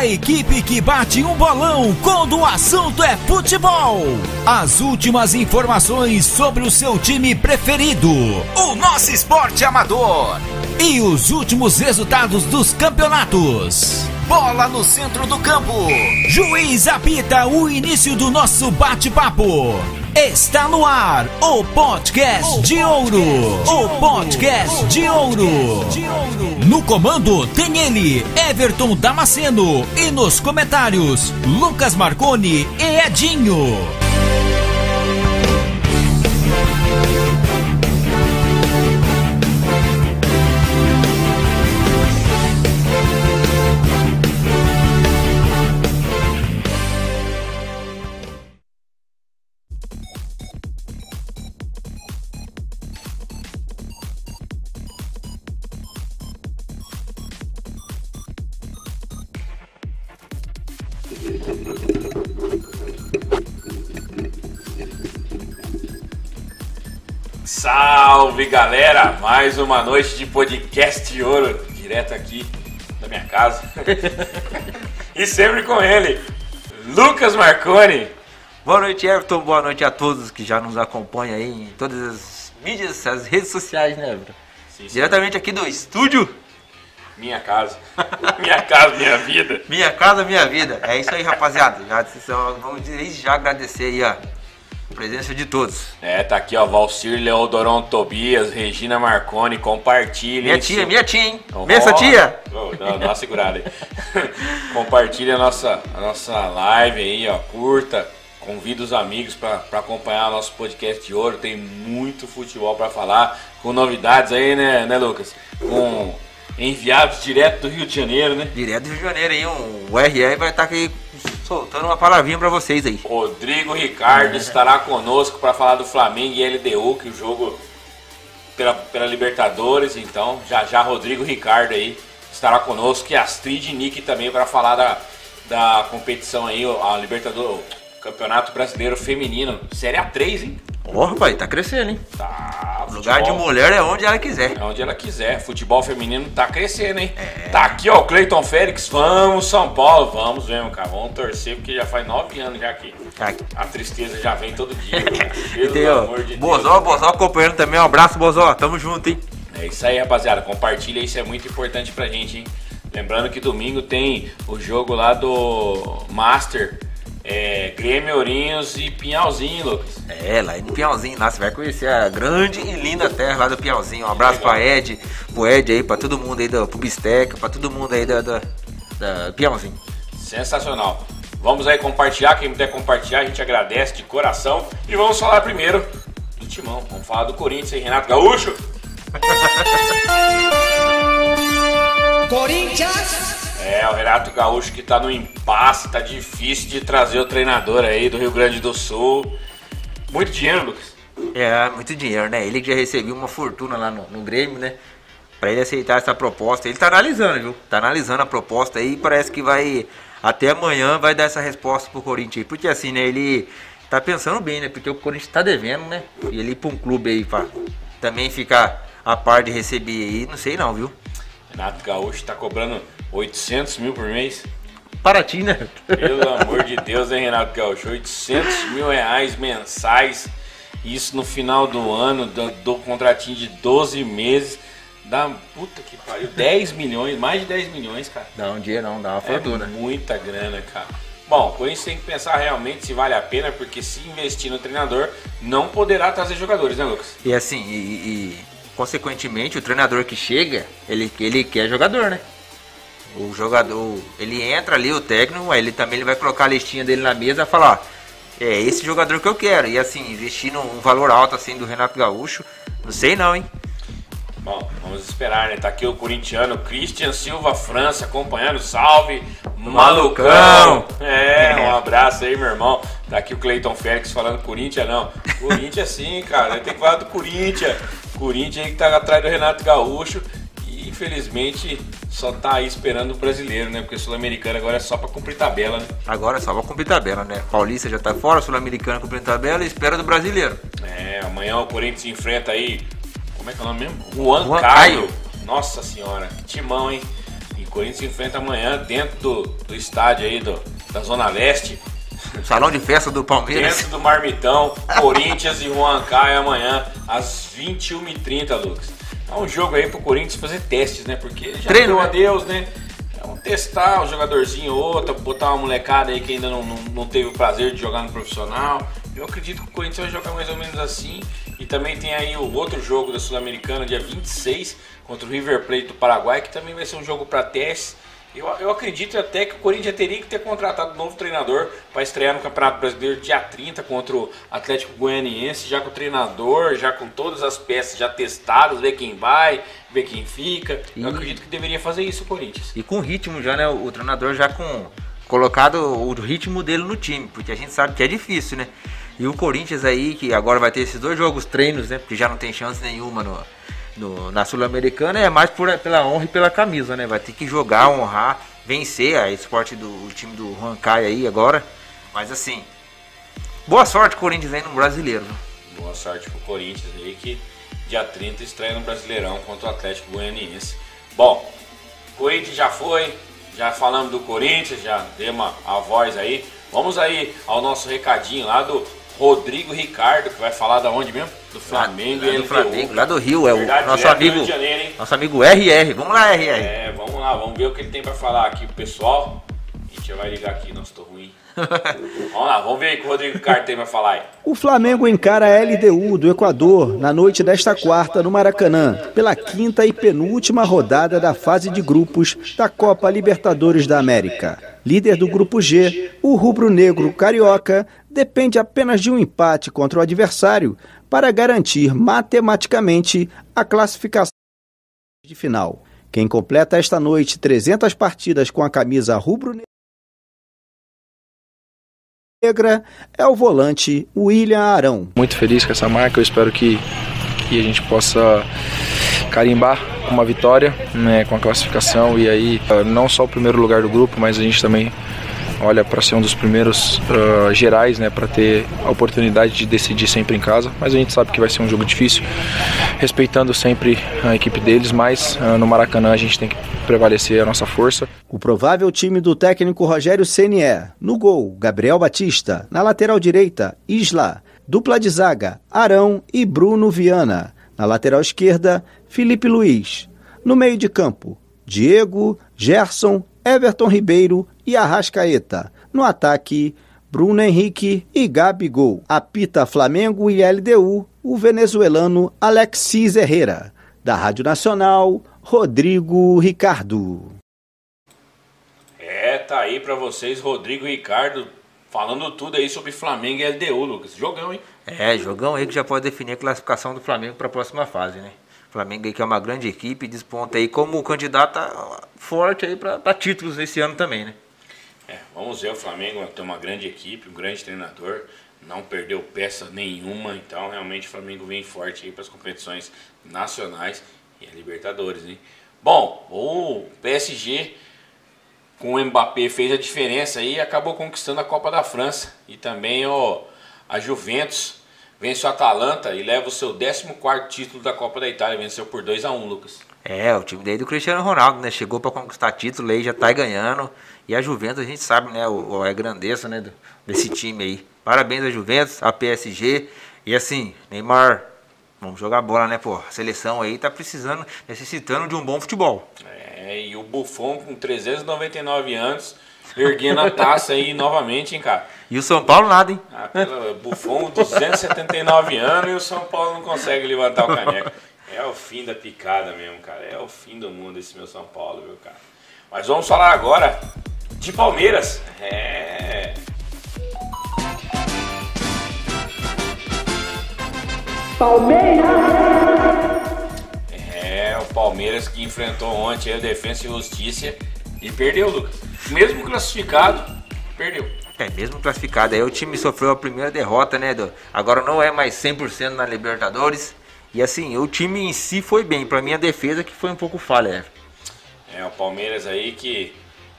A equipe que bate um bolão quando o assunto é futebol. As últimas informações sobre o seu time preferido, o nosso esporte amador. E os últimos resultados dos campeonatos. Bola no centro do campo. Juiz apita o início do nosso bate-papo. Está no ar o podcast de ouro. O podcast de ouro. No comando tem ele, Everton Damasceno. E nos comentários, Lucas Marconi e Edinho. Galera! Mais uma noite de podcast de ouro, direto aqui da minha casa. e sempre com ele, Lucas Marconi. Boa noite, Everton. Boa noite a todos que já nos acompanham aí em todas as mídias, as redes sociais, né, Everton? Sim, sim. Diretamente aqui do estúdio. Minha casa. minha casa, minha vida. Minha casa, minha vida. É isso aí, rapaziada. Já, vamos já agradecer aí a presença de todos. É, tá aqui ó, Valcir Leodoron Tobias, Regina Marconi, compartilha. Minha tia, minha tia, hein? Ó, Benção, tia. ó, Não, dá uma segurada aí. Compartilha a nossa, a nossa live aí, ó. Curta. Convida os amigos para acompanhar o nosso podcast de ouro. Tem muito futebol para falar. Com novidades aí, né, né, Lucas? Com enviados direto do Rio de Janeiro, né? Direto do Rio de Janeiro aí, um, o RR vai estar aqui soltando uma palavrinha pra vocês aí. Rodrigo Ricardo estará conosco para falar do Flamengo e LDU, que o jogo pela, pela Libertadores. Então, já já Rodrigo Ricardo aí estará conosco. E Astrid Nick também para falar da, da competição aí, a Libertadores, o Campeonato Brasileiro Feminino, Série A3, hein? Ó, rapaz, tá crescendo, hein? Tá, Lugar de mulher é onde ela quiser. É onde ela quiser. Futebol feminino tá crescendo, hein? Tá aqui, ó, o Cleiton Félix. Vamos, São Paulo. Vamos mesmo, cara. Vamos torcer, porque já faz nove anos já aqui. Aqui. A tristeza já vem todo dia. Pelo ó, amor de Bozó, Deus. Bozó acompanhando também. Um abraço, Bozó. Tamo junto, hein? É isso aí, rapaziada. Compartilha, isso é muito importante pra gente, hein? Lembrando que domingo tem o jogo lá do Master. É, Grêmio Ourinhos e Pinhalzinho, Lucas. É, lá em Piauzinho, lá você vai conhecer a grande e linda terra lá do Piauzinho. Um abraço pra Ed, pro Ed aí, pra todo mundo aí do pro Bisteca, pra todo mundo aí da, da, da Piauzinho. Sensacional. Vamos aí compartilhar, quem puder compartilhar, a gente agradece de coração. E vamos falar primeiro do Timão. Vamos falar do Corinthians e Renato Gaúcho. É, o Renato Gaúcho que tá no impasse, tá difícil de trazer o treinador aí do Rio Grande do Sul. Muito dinheiro, Lucas. É, muito dinheiro, né? Ele que já recebeu uma fortuna lá no, no Grêmio, né? Pra ele aceitar essa proposta. Ele tá analisando, viu? Tá analisando a proposta aí e parece que vai. Até amanhã vai dar essa resposta pro Corinthians aí. Porque assim, né? Ele tá pensando bem, né? Porque o Corinthians tá devendo, né? E ele ir pra um clube aí pra também ficar a par de receber aí, não sei não, viu? Renato Gaúcho tá cobrando 800 mil por mês. Paraty, né? Pelo amor de Deus, hein, Renato Gaúcho? 800 mil reais mensais. Isso no final do ano, do, do contratinho de 12 meses. Dá, puta que pariu, 10 milhões, mais de 10 milhões, cara. Dá um dia não, dá uma É fortuna. muita grana, cara. Bom, o Corinthians tem que pensar realmente se vale a pena, porque se investir no treinador, não poderá trazer jogadores, né, Lucas? E assim, e, e, consequentemente o treinador que chega, ele, ele quer jogador, né? O jogador, ele entra ali, o técnico, ele também ele vai colocar a listinha dele na mesa e falar, é esse jogador que eu quero. E assim, investir num um valor alto assim do Renato Gaúcho, não sei não, hein? Bom, vamos esperar, né? Tá aqui o corintiano Christian Silva França acompanhando. Salve, malucão! Malucão! É, um abraço aí, meu irmão. Tá aqui o Cleiton Félix falando Corinthians, não. Corinthians sim, cara. Tem que falar do Corinthians. Corinthians aí que tá atrás do Renato Gaúcho. E infelizmente só tá aí esperando o brasileiro, né? Porque o Sul-Americano agora é só pra cumprir tabela, né? Agora é só vai cumprir tabela, né? Paulista já tá fora, Sul-Americano cumprindo tabela e espera do brasileiro. É, amanhã o Corinthians enfrenta aí. Como é que é o nome mesmo? Juan, Juan Caio. Caio. Nossa senhora, que timão, hein? O Corinthians enfrenta amanhã dentro do, do estádio aí do, da Zona Leste. Salão de festa do Palmeiras. Dentro do Marmitão, Corinthians e Juan Caio amanhã às 21h30, Lucas. É um jogo aí pro Corinthians fazer testes, né? Porque já Treino, deu né? adeus, né? Um testar um jogadorzinho ou outro, botar uma molecada aí que ainda não, não, não teve o prazer de jogar no profissional. Eu acredito que o Corinthians vai jogar mais ou menos assim. E também tem aí o outro jogo da Sul-Americana, dia 26, contra o River Plate do Paraguai, que também vai ser um jogo para testes. Eu, eu acredito até que o Corinthians teria que ter contratado um novo treinador para estrear no Campeonato Brasileiro dia 30 contra o Atlético Goianiense, já com o treinador, já com todas as peças já testadas, ver quem vai, ver quem fica. Eu E- acredito que deveria fazer isso o Corinthians. E com ritmo já, né? O, o treinador já com colocado o ritmo dele no time, porque a gente sabe que é difícil, né? E o Corinthians aí, que agora vai ter esses dois jogos treinos, né? Porque já não tem chance nenhuma no, no- na Sul-Americana, é mais por, pela honra e pela camisa, né? Vai ter que jogar, honrar, vencer a esporte do o time do Rancai aí agora. Mas assim, boa sorte Corinthians aí no brasileiro. Boa sorte pro Corinthians aí que dia 30 estreia no Brasileirão contra o Atlético Goianiense. Bom, Corinthians já foi, já falamos do Corinthians, já demos a voz aí. Vamos aí ao nosso recadinho lá do Rodrigo Ricardo, que vai falar da onde mesmo? Do Flamengo lá, e do. Flamengo, lá do Rio, é o Verdade, nosso do amigo, Rio de Janeiro, hein? nosso amigo RR. Vamos lá, RR. É, vamos lá, vamos ver o que ele tem pra falar aqui pro pessoal. A gente já vai ligar aqui, nossa, tô ruim. vamos lá, vamos ver o que o Rodrigo Ricardo tem pra falar aí. O Flamengo encara a LDU do Equador na noite desta quarta no Maracanã, pela quinta e penúltima rodada da fase de grupos da Copa Libertadores da América. Líder do grupo G, o rubro-negro carioca depende apenas de um empate contra o adversário para garantir matematicamente a classificação de final. Quem completa esta noite 300 partidas com a camisa rubro-negra negra é o volante William Arão. muito feliz com essa marca. Eu espero que, que a gente possa carimbar uma vitória né, com a classificação e aí eh, não só o primeiro lugar do grupo, mas a gente também olha para ser um dos primeiros ah, gerais, né, para ter a oportunidade de decidir sempre em casa. Mas a gente sabe que vai ser um jogo difícil, respeitando sempre a equipe deles, mas ah, no Maracanã a gente tem que prevalecer a nossa força. O provável time do técnico Rogério Ceni é: no gol, Gabriel Batista, na lateral direita, Isla, dupla de zaga, Arão e Bruno Viana, na lateral esquerda, Felipe Luiz, no meio de campo, Diego, Gerson, Everton Ribeiro e Arrascaeta, no ataque, Bruno Henrique e Gabigol. Apita Flamengo e LDU, o venezuelano Alexis Herrera. Da Rádio Nacional, Rodrigo Ricardo. É, tá aí pra vocês, Rodrigo Ricardo, falando tudo aí sobre Flamengo e LDU, Lucas. Jogão, hein? É, jogão aí que já pode definir a classificação do Flamengo para a próxima fase, né? O Flamengo aí que é uma grande equipe, desponta aí como candidato a- forte aí para títulos esse ano também, né? É, vamos ver, o Flamengo tem uma grande equipe, um grande treinador, não perdeu peça nenhuma, então realmente o Flamengo vem forte aí para as competições nacionais e a Libertadores, hein? Bom, o PSG com o Mbappé fez a diferença e acabou conquistando a Copa da França e também o, a Juventus vence o Atalanta e leva o seu 14º título da Copa da Itália, venceu por 2 a 1 Lucas. É, o time daí do Cristiano Ronaldo, né? Chegou para conquistar título aí, já tá ganhando. E a Juventus, a gente sabe, né? O, a grandeza, né? do- desse time aí. Parabéns a Juventus, a PSG. E assim, Neymar, vamos jogar bola, né, pô? A seleção aí tá precisando, necessitando de um bom futebol. É, e o Buffon com 399 anos, erguendo a taça aí novamente, hein, cara. E o São Paulo nada, hein? Ah, pelo Buffon, 279 anos e o São Paulo não consegue levantar o caneco. É o fim da picada mesmo, cara. É o fim do mundo esse meu São Paulo, viu, cara? Mas vamos falar agora de Palmeiras. É. É, o Palmeiras que enfrentou ontem a Defensa e Justiça e perdeu, Lucas. Mesmo classificado, perdeu. É, mesmo classificado, aí o time sofreu a primeira derrota, né? do- agora não é mais 100% na Libertadores. E assim, o time em si foi bem. Pra mim, a defesa que foi um pouco falha. é. É, o Palmeiras aí que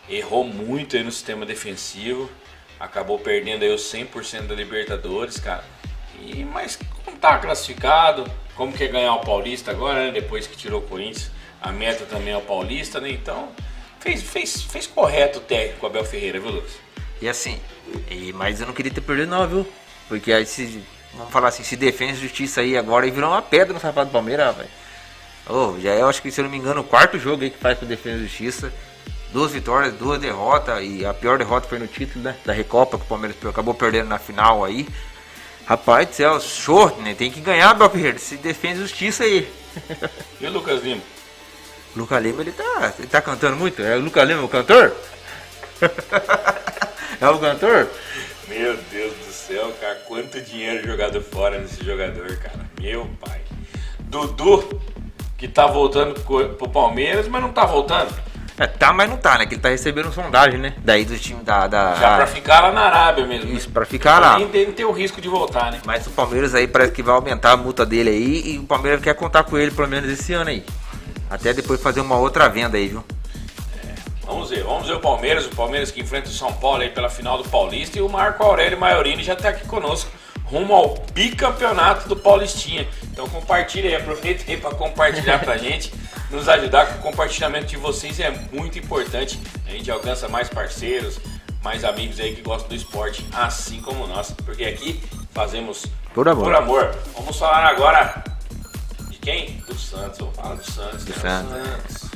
errou muito aí no sistema defensivo, acabou perdendo aí os 100% da Libertadores, cara. E, mas como tá classificado, como quer ganhar o Paulista agora, né? Depois que tirou o Corinthians, a meta também é o Paulista, né? Então, fez, fez, fez correto o técnico Abel Ferreira, viu, Lucas? E assim, e, mas eu não queria ter perdido não, viu? Porque aí se, vamos falar assim, se defende justiça aí agora e virou uma pedra no sapato do Palmeiras, rapaz. Oh, já é, eu acho que, se eu não me engano, o quarto jogo aí que faz com Defesa e Justiça. Duas vitórias, duas derrotas. E a pior derrota foi no título né, da Recopa, que o Palmeiras acabou perdendo na final aí. Rapaz do céu, short, né? Tem que ganhar, Bel Ferreira. Se defende justiça aí. E o Lucas Lima? Lucas Lima, ele tá, ele tá cantando muito. É o Lucas Lima o cantor? é o cantor? Meu Deus do céu, cara. Quanto dinheiro jogado fora nesse jogador, cara. Meu pai. Dudu, que tá voltando pro Palmeiras, mas não tá voltando. É, tá, mas não tá, né? Que ele tá recebendo sondagem, né? Daí do time da. da Já pra ficar lá na Arábia mesmo. né? Isso, pra ficar lá. Nem, nem ter o risco de voltar, né? Mas o Palmeiras aí parece que vai aumentar a multa dele aí e o Palmeiras quer contar com ele pelo menos esse ano aí. Até depois fazer uma outra venda aí, viu? Vamos ver, vamos ver o Palmeiras, o Palmeiras que enfrenta o São Paulo aí pela final do Paulista e o Marco Aurélio Maiorini já tá aqui conosco rumo ao bicampeonato do Paulistinha. Então compartilha aí, aproveita aí para compartilhar pra gente, nos ajudar com o compartilhamento de vocês é muito importante. A gente alcança mais parceiros, mais amigos aí que gostam do esporte, assim como nós, porque aqui fazemos Por amor. Por amor. Vamos falar agora de quem? Do Santos. Vamos falar do Santos. Do né? Santos. Santos.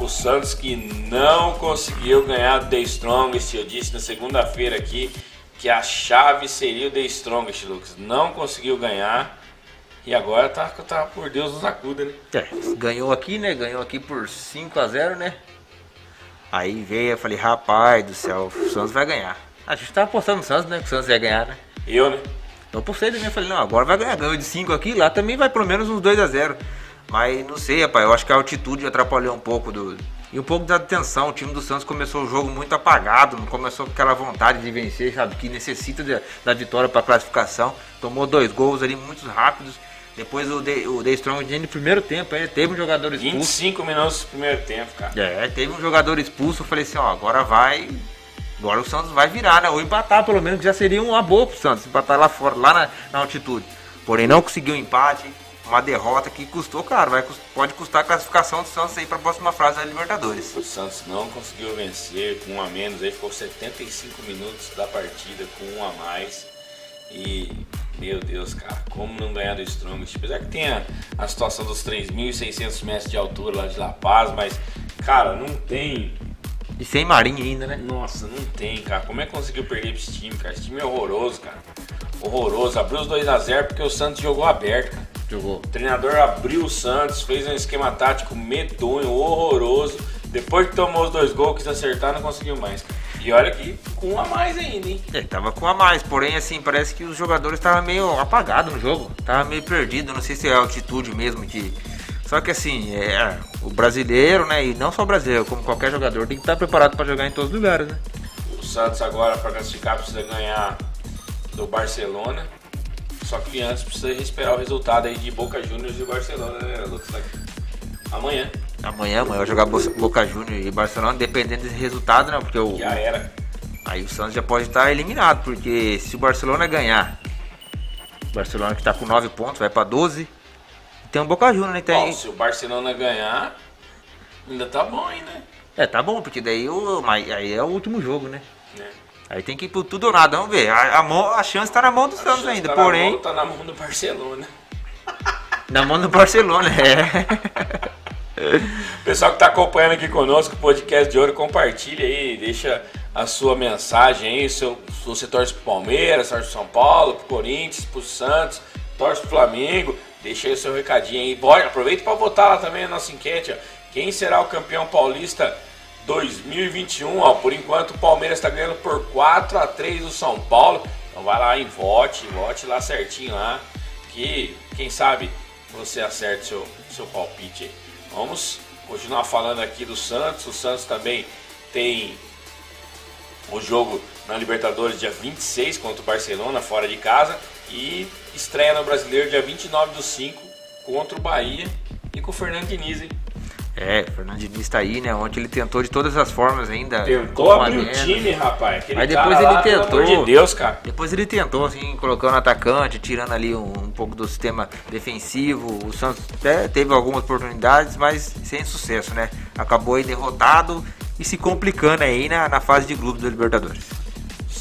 O Santos que não conseguiu ganhar o The Strongest. Eu disse na segunda-feira aqui que a chave seria o The Strongest, Lucas. Não conseguiu ganhar. E agora tá, tá por Deus nos acuda, né? É, ganhou aqui, né? Ganhou aqui por 5 a 0 né? Aí veio, eu falei, rapaz do céu, o Santos vai ganhar. A gente tava apostando no Santos, né? Que o Santos ia ganhar, né? Eu, né? Eu postei também, falei, não, agora vai ganhar, ganhou de 5 aqui, lá também vai pelo menos uns 2 a 0 Mas não sei, rapaz, eu acho que a altitude atrapalhou um pouco do. E um pouco da tensão, o time do Santos começou o jogo muito apagado, não começou com aquela vontade de vencer, sabe? Que necessita de- da vitória para classificação. Tomou dois gols ali muito rápidos. Depois o The, o The Strong no primeiro tempo, aí teve um jogador expulso. 25 minutos do primeiro tempo, cara. É, teve um jogador expulso, eu falei assim, ó, agora vai. Agora o Santos vai virar, né? Ou empatar, pelo menos, que já seria uma boa pro Santos, empatar lá fora, lá na, na altitude. Porém, não conseguiu um empate, uma derrota que custou, caro, vai, pode custar a classificação do Santos aí pra próxima fase da Libertadores. O Santos não conseguiu vencer com um a menos, aí ficou 75 minutos da partida com um a mais. E, meu Deus, cara, como não ganhar do Strongest? Apesar que tem a, a situação dos 3.600 metros de altura lá de La Paz, mas, cara, não tem. E sem Marinho ainda, né? Nossa, não tem, cara. Como é que conseguiu perder esse time, cara? Esse time é horroroso, cara. Horroroso. Abriu os 2x0 porque o Santos jogou aberto, cara. Jogou. O treinador abriu o Santos, fez um esquema tático medonho, horroroso. Depois que tomou os dois gols, quis acertar, não conseguiu mais. E olha que com um a mais ainda, hein? É, tava com a mais, porém, assim, parece que os jogadores estavam meio apagados no jogo. Tava meio perdido, não sei se é a altitude mesmo que. Só que assim, é, o brasileiro, né? E não só o brasileiro, como qualquer jogador, tem que estar preparado para jogar em todos os lugares, né? O Santos agora, para classificar, precisa ganhar do Barcelona. Só que antes precisa esperar o resultado aí de Boca Juniors e Barcelona, né, Lucas? Amanhã. Amanhã, amanhã vai jogar Bo- Boca Juniors e Barcelona, dependendo desse resultado, né? Porque o, Já era. aí o Santos já pode estar eliminado, porque se o Barcelona ganhar, o Barcelona que tá com 9 pontos, vai para 12. Tem o Boca Juniors, né? Tem, Bom, se o Barcelona ganhar, ainda tá bom ainda. É, tá bom, porque daí o, mas aí é o último jogo, né? Né? Aí tem que ir pro tudo ou nada, vamos ver. A, a mão- a chance tá na mão do Santos Tá ainda, na porém, mão- tá na mão do Barcelona. na mão do Barcelona, é. Pessoal que está acompanhando aqui conosco o podcast de ouro, compartilha aí, deixa a sua mensagem aí, se você torce pro Palmeiras, torce pro São Paulo, pro Corinthians, pro Santos, torce pro Flamengo, deixa aí o seu recadinho aí. Bora, aproveita para votar lá também na nossa enquete, ó. Quem será o campeão paulista 2021? Ó, por enquanto o Palmeiras está ganhando por 4 a 3 do São Paulo. Então vai lá e vote, vote lá certinho lá, que quem sabe você acerte seu, seu palpite. Vamos continuar falando aqui do Santos. O Santos também tem o jogo na Libertadores dia 26 contra o Barcelona, fora de casa. E estreia no Brasileiro dia 29 do 5 contra o Bahia e com o Fernando Diniz, hein? É, o Fernando Diniz tá aí, né? Ontem ele tentou de todas as formas ainda. Tentou abrir o time, rapaz. Aquele Aí depois ele lá, pelo tentou. amor de Deus, cara. Depois ele tentou, assim, colocando atacante, tirando ali um, um pouco do sistema defensivo. O Santos até teve algumas oportunidades, mas sem sucesso, né? Acabou aí derrotado e se complicando aí na, na fase de grupo da Libertadores.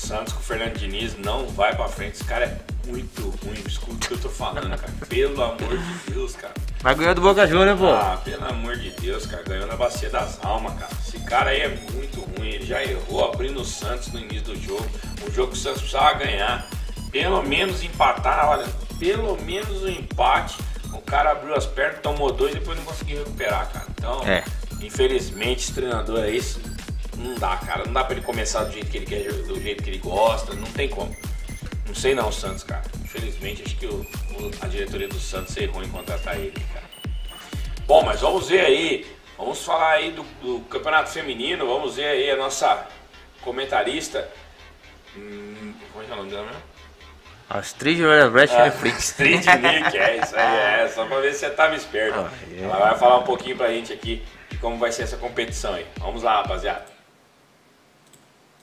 Santos com o Fernando Diniz não vai pra frente. Esse cara é muito ruim. Escuta o que eu tô falando, cara. Pelo amor de Deus, cara. Mas ganhou do Boca Juniors, pô. Ah, pelo amor de Deus, cara. Ganhou na bacia das almas, cara. Esse cara aí é muito ruim. Ele já errou abrindo o Santos no início do jogo. Um jogo que o Santos precisava ganhar. Pelo menos empatar, olha. Pelo menos um empate. O cara abriu as pernas, tomou dois e depois não conseguiu recuperar, cara. Então, É. infelizmente, esse treinador é isso. Não dá, cara. Não dá pra ele começar do jeito que ele quer, do jeito que ele gosta. Não tem como. Não sei não, Santos, cara. Infelizmente, acho que o- o- a diretoria do Santos errou em contratar ele, cara. Bom, mas vamos ver aí. Vamos falar aí do, do campeonato feminino. Vamos ver aí a nossa comentarista. Hum, como é que é o nome dela mesmo? Astrid Brecht Ah, Netflix. Street Nick, é isso aí, é. Só pra ver se você tava esperto. Ah, é. Ela vai falar um pouquinho pra gente aqui de como vai ser essa competição aí. Vamos lá, rapaziada.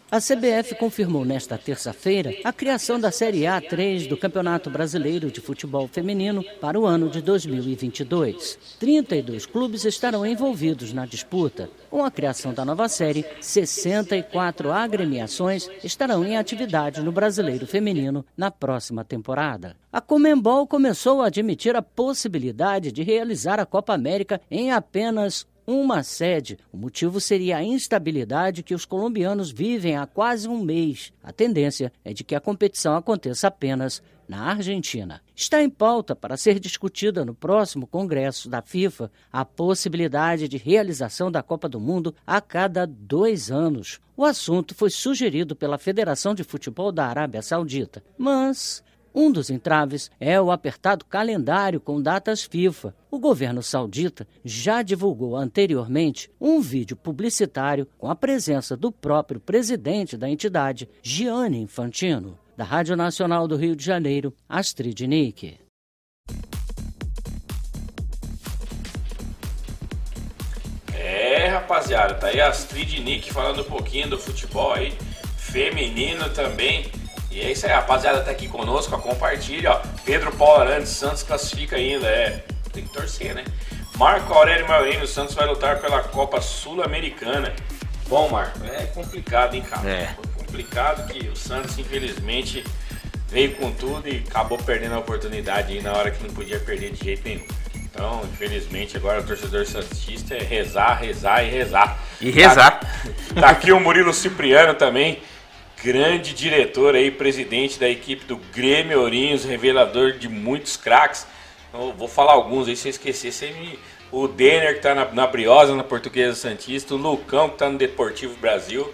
A CBF confirmou nesta terça-feira a criação da Série A3 do Campeonato Brasileiro de Futebol Feminino para o ano de 2022. 32 clubes estarão envolvidos na disputa. Com a criação da nova série, 64 agremiações estarão em atividade no Brasileiro Feminino na próxima temporada. A Comembol começou a admitir a possibilidade de realizar a Copa América em apenas uma sede. O motivo seria a instabilidade que os colombianos vivem há quase um mês. A tendência é de que a competição aconteça apenas na Argentina. Está em pauta para ser discutida no próximo Congresso da FIFA a possibilidade de realização da Copa do Mundo a cada dois anos. O assunto foi sugerido pela Federação de Futebol da Arábia Saudita, mas um dos entraves é o apertado calendário com datas FIFA. O governo saudita já divulgou anteriormente um vídeo publicitário com a presença do próprio presidente da entidade, Gianni Infantino. Da Rádio Nacional do Rio de Janeiro, Astrid Nick. É, rapaziada, tá aí a Astrid Nick falando um pouquinho do futebol aí, feminino também. E é isso aí, rapaziada, tá aqui conosco, ó, compartilha, ó. Pedro Paulo Arantes, Santos classifica ainda, é. Tem que torcer, né? Marco Aurélio Maurino, o Santos vai lutar pela Copa Sul-Americana. Bom, Marco, é complicado, hein, cara? É. Foi complicado que o Santos, infelizmente, veio com tudo e acabou perdendo a oportunidade aí na hora que não podia perder de jeito nenhum. Então, infelizmente, agora o torcedor santista é rezar, rezar e rezar. E rezar. Tá, tá aqui o Murilo Cipriano também, grande diretor aí, presidente da equipe do Grêmio Ourinhos, revelador de muitos craques. Eu vou falar alguns aí, se eu esquecer, você me... O Denner, que tá na, na Briosa, na Portuguesa Santista, o Lucão, que tá no Deportivo Brasil,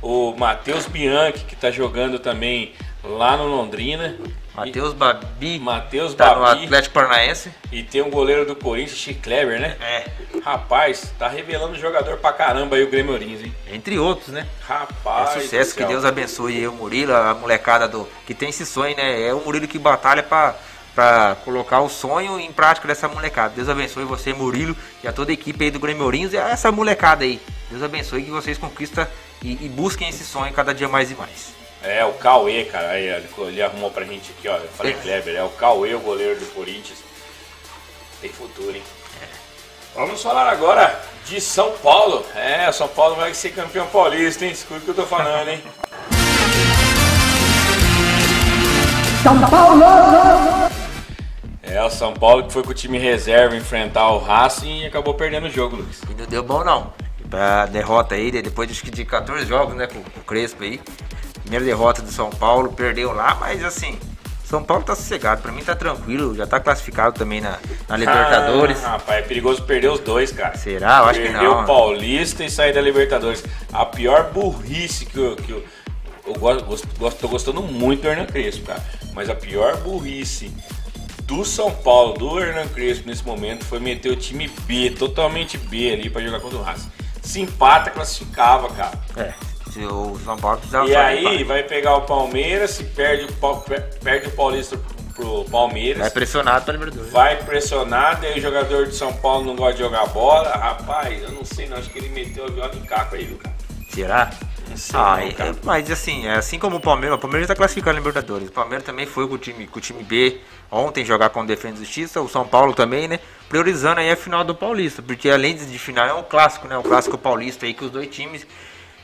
o Matheus Bianchi, que tá jogando também lá no Londrina. Matheus Babi. Matheus Tá no Babi. Atlético Paranaense. E tem um goleiro do Corinthians, Chico Kleber, né? É. Rapaz, tá revelando jogador pra caramba aí o Grêmio Ourinhos, hein? Entre outros, né? É Rapaz. sucesso, do que. Deus abençoe aí o Murilo, a molecada do que tem esse sonho, né? É o Murilo que batalha pra, pra colocar o sonho em prática dessa molecada. Deus abençoe você, Murilo, e a toda a equipe aí do Grêmio Ourinhos e a essa molecada aí. Deus abençoe que vocês conquistam e, e busquem esse sonho cada dia mais e mais. É, o Cauê, cara, aí ele, ele arrumou pra gente aqui, ó. Eu falei Kleber, é o Cauê, o goleiro do Corinthians. Tem futuro, hein? Vamos falar agora de São Paulo. É, São Paulo vai ser campeão paulista, hein? Escuta o que eu tô falando, hein? É, o São Paulo que foi com o time reserva enfrentar o Racing e acabou perdendo o jogo, Lucas. E não deu bom não. Pra derrota aí, depois de 14 jogos, né, com, o Crespo aí. Primeira derrota do São Paulo, perdeu lá, mas assim, São Paulo tá sossegado, pra mim tá tranquilo, já tá classificado também na, na Libertadores. Ah, rapaz, é perigoso perder os dois, cara. Será? Eu acho que Perder não. o Paulista e sair da Libertadores. A pior burrice que eu. Que eu, eu gosto- tô gostando muito do Hernan Crespo, cara. Mas a pior burrice do São Paulo, do Hernan Crespo nesse momento, foi meter o time B, totalmente B ali pra jogar contra o Racing. Se empata, classificava, cara. É, se o São Paulo precisava E aí vai pegar o Palmeiras, se perde o, perde o Paulista pro Palmeiras. Vai pressionado para Libertadores. Vai pressionado, aí o jogador de São Paulo não gosta de jogar bola. Rapaz, eu não sei, não. Acho que ele meteu a viola em caco aí, viu, cara? Será? Sei, Ah, não, é- cara. mas assim, é assim como o Palmeiras, o Palmeiras está classificado na Libertadores. O Palmeiras também foi com o time, com o time B ontem jogar com o Defesa e Justiça, o São Paulo também, né? Priorizando aí a final do Paulista, porque além de final é um clássico, né? O clássico paulista aí que os dois times,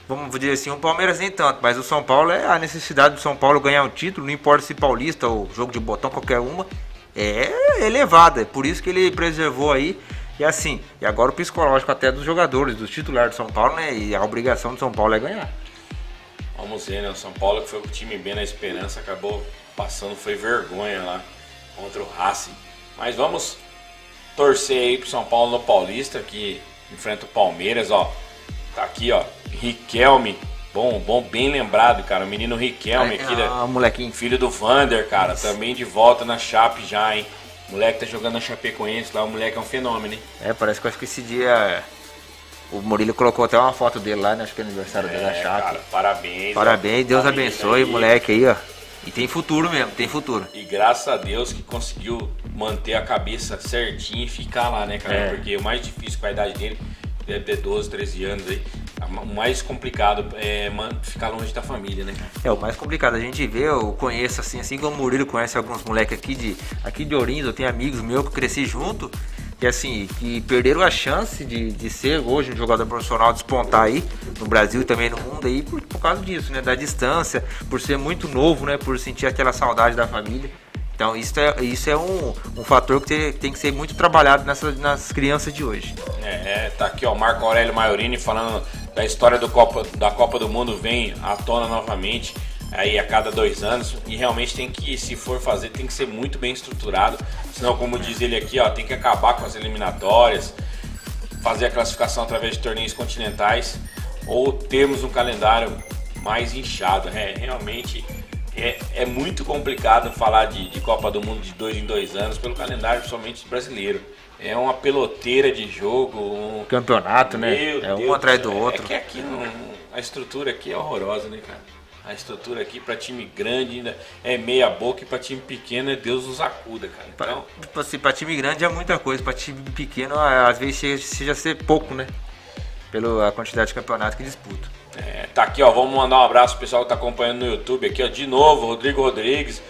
vamos dizer assim, o Palmeiras nem tanto, mas o São Paulo é a necessidade do São Paulo ganhar um título, não importa se paulista ou jogo de botão, qualquer uma, é elevada. É por isso que ele preservou aí. E assim, e agora o psicológico até dos jogadores, dos titulares do São Paulo, né? E a obrigação do São Paulo é ganhar. Vamos ver, né? O São Paulo que foi com o time bem na esperança, acabou passando, foi vergonha lá contra o Racing. Mas vamos torcer aí pro São Paulo no Paulista, que enfrenta o Palmeiras, ó. Tá aqui, ó. Riquelme. Bom, bom, bem lembrado, cara. O menino Riquelme aqui? Ah, molequinho. filho do Vander, cara. Também de volta na Chape já, hein? O moleque tá jogando na Chapecoense lá, o moleque é um fenômeno, hein? É, parece que eu acho que esse dia o Murilo colocou até uma foto dele lá, né? Acho que é aniversário dele na É, Chape. cara, parabéns. Parabéns. Deus abençoe o aí. moleque aí, ó. E tem futuro mesmo, tem futuro. E graças a Deus que conseguiu manter a cabeça certinha e ficar lá, né, cara? É. Porque o mais difícil com a idade dele, deve ter 12, 13 anos aí. O mais complicado é ficar longe da família, né, cara? É o mais complicado, a gente vê, eu conheço assim, assim como o Murilo conhece alguns moleques aqui de, aqui de Ourinhos, eu tenho amigos meus que cresci junto, que assim, que perderam a chance de, de ser hoje um jogador profissional, despontar aí no Brasil e também no mundo aí por, por causa disso, né? Da distância, por ser muito novo, né? Por sentir aquela saudade da família. Então isso é, isso é um, um fator que tem, tem que ser muito trabalhado nessas, nas crianças de hoje. É, é, tá aqui, ó, Marco Aurélio Maiorini falando da história do Copa, da Copa do Mundo vem à tona novamente aí a cada dois anos e realmente tem que, se for fazer, tem que ser muito bem estruturado, senão como diz ele aqui, ó, tem que acabar com as eliminatórias, fazer a classificação através de torneios continentais ou termos um calendário mais inchado. É, realmente é, é muito complicado falar de, de Copa do Mundo de dois em dois anos pelo calendário somente brasileiro. É uma peloteira de jogo, um, Campeonato, né? meu é um atrás do outro. É que aqui não, a estrutura aqui é horrorosa, né, cara? A estrutura aqui para time grande ainda é meia boca e para time pequeno é Deus nos acuda, cara. Então, Tipo assim, pra time grande é muita coisa, pra time pequeno às vezes chega, chega a ser pouco, né? Pela quantidade de campeonato que disputa. é, tá aqui, ó. Vamos mandar um abraço pro pessoal que tá acompanhando no YouTube aqui, ó. De novo, Rodrigo Rodrigues,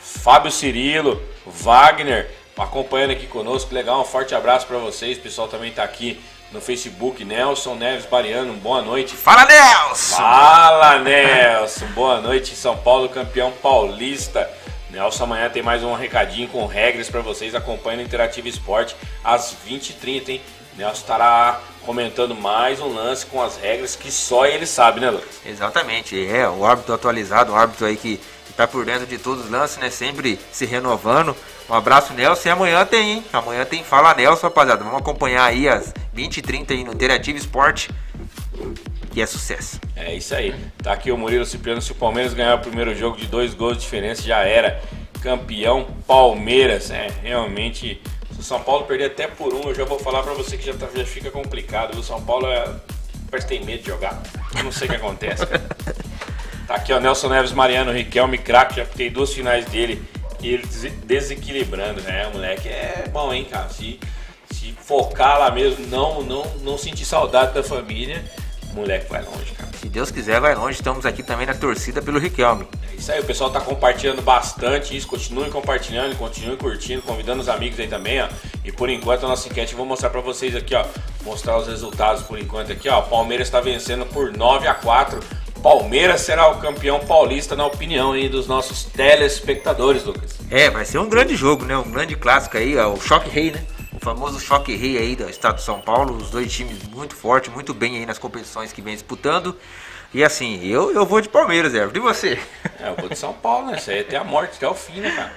Fábio Cirilo, Wagner, acompanhando aqui conosco. Legal, um forte abraço para vocês. O pessoal também tá aqui no Facebook. Nelson Neves Bariano, boa noite. Fala, Nelson! Fala, Nelson! Boa noite, São Paulo, campeão paulista. Nelson, amanhã tem mais um recadinho com regras para vocês. Acompanhe no Interativo Esporte às 20h30, hein? Nelson estará comentando mais um lance com as regras que só ele sabe, né, Lucas? Exatamente, é, o árbitro atualizado, o árbitro aí que, tá por dentro de todos os lances, né? Sempre se renovando. Um abraço, Nelson, e amanhã tem, hein? Amanhã tem Fala Nelson, rapaziada. Vamos acompanhar aí às 20h30 aí no Interativo Esporte, que é sucesso. É isso aí. Tá aqui o Murilo Cipriano. Se o Palmeiras ganhar o primeiro jogo de dois gols de diferença, já era. Campeão Palmeiras. É, realmente. Se o São Paulo perder até por um, eu já vou falar pra você que já, tá- já fica complicado. O São Paulo é, parece que tem medo de jogar. Eu não sei o que acontece. cara. Tá aqui, ó, Nelson Neves Mariano, Riquelme, craque. Já tem duas finais dele. E ele des- desequilibrando, né? O moleque é bom, hein, cara? Se, se focar lá mesmo, não, não, não sentir saudade da família, o moleque vai longe, cara. Se Deus quiser, vai longe. Estamos aqui também na torcida pelo Riquelme. É isso aí, o pessoal tá compartilhando bastante isso. Continue compartilhando, continue curtindo, convidando os amigos aí também, ó. E por enquanto a nossa enquete eu vou mostrar pra vocês aqui, ó. Mostrar os resultados por enquanto aqui, ó. Palmeiras tá vencendo por 9 a 4 Palmeiras será o campeão paulista, na opinião aí dos nossos telespectadores, Lucas. É, vai ser um grande jogo, né? Um grande clássico aí, ó, o Choque Rei, né? Famoso Choque Rei aí do estado de São Paulo. Os dois times muito fortes, muito bem aí nas competições que vem disputando. E assim, eu, eu vou de Palmeiras, Everton. E você? É, eu vou de São Paulo, né? Isso aí é até a morte, até o fim, né, cara?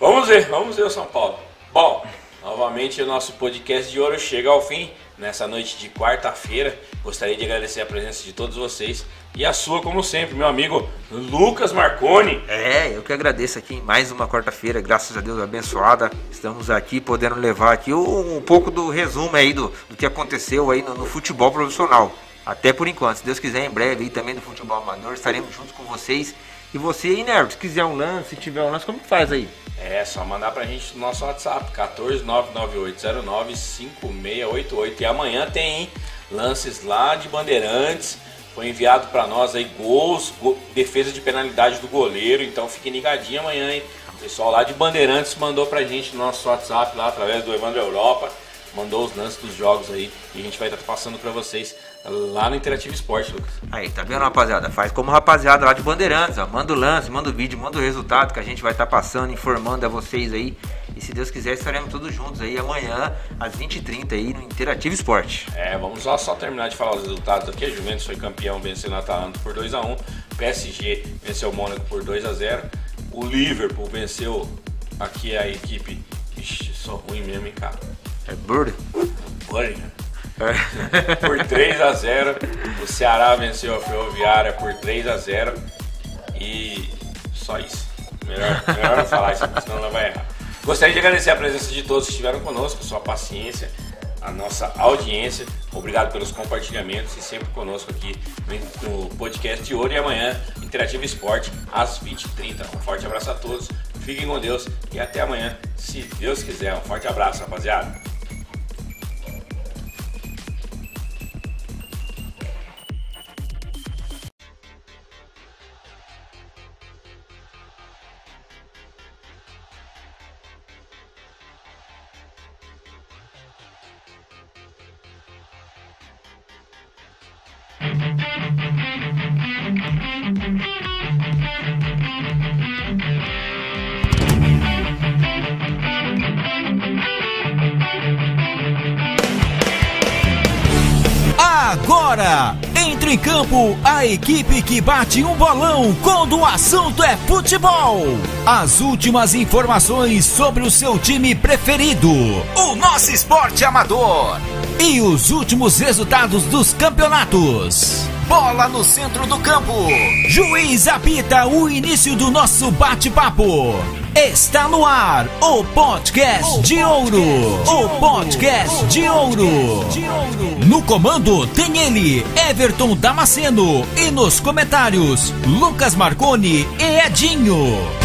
Vamos ver, vamos ver o São Paulo. Bom, novamente o nosso podcast de ouro chega ao fim nessa noite de quarta-feira. Gostaria de agradecer a presença de todos vocês e a sua, como sempre, meu amigo Lucas Marconi. É, eu que agradeço aqui em mais uma quarta-feira, graças a Deus abençoada. Estamos aqui podendo levar aqui um, um pouco do resumo aí do, do que aconteceu aí no, no futebol profissional. Até por enquanto, se Deus quiser, em breve aí também no futebol amador, estaremos juntos com vocês E você aí, Nervo, se quiser um lance, se tiver um lance, como que faz aí? É, só mandar pra gente no nosso WhatsApp, 14998095688. E amanhã tem lances lá de Bandeirantes. Foi enviado para nós aí gols, go, defesa de penalidade do goleiro. Então fiquem ligadinho amanhã, hein? O pessoal lá de Bandeirantes mandou pra gente no nosso WhatsApp lá através do Evandro Europa. Mandou os lances dos jogos aí e a gente vai estar passando para vocês lá no Interativo Esporte, Lucas. Aí, tá vendo, rapaziada? Faz como rapaziada lá de Bandeirantes, ó. Manda o lance, manda o vídeo, manda o resultado que a gente vai estar tá passando, informando a vocês aí. E se Deus quiser, estaremos todos juntos aí amanhã, às 20h30 aí no Interativo Esporte. É, vamos só, só terminar de falar os resultados aqui. A Juventus foi campeão, vencendo o Atalanta por 2x1. PSG venceu o Mônaco por 2x0. O Liverpool venceu aqui a equipe. Ixi, sou ruim mesmo, hein, cara. É Burry? Burry, por 3 a 0 O Ceará venceu a Ferroviária por 3 a 0 E só isso. Melhor, melhor não falar isso, senão não vai errar. Gostaria de agradecer a presença de todos que estiveram conosco, sua paciência, a nossa audiência. Obrigado pelos compartilhamentos e sempre conosco aqui no podcast de hoje e amanhã, Interativo Esporte, às 20h30. Um forte abraço a todos, fiquem com Deus e até amanhã, se Deus quiser. Um forte abraço, rapaziada. Agora, entre em campo a equipe que bate um bolão quando o assunto é futebol. As últimas informações sobre o seu time preferido, o nosso esporte amador. E os últimos resultados dos campeonatos. Bola no centro do campo. Juiz apita o início do nosso bate-papo. Está no ar o podcast de ouro. O podcast de ouro. No comando tem ele, Everton Damasceno. E nos comentários, Lucas Marconi e Edinho.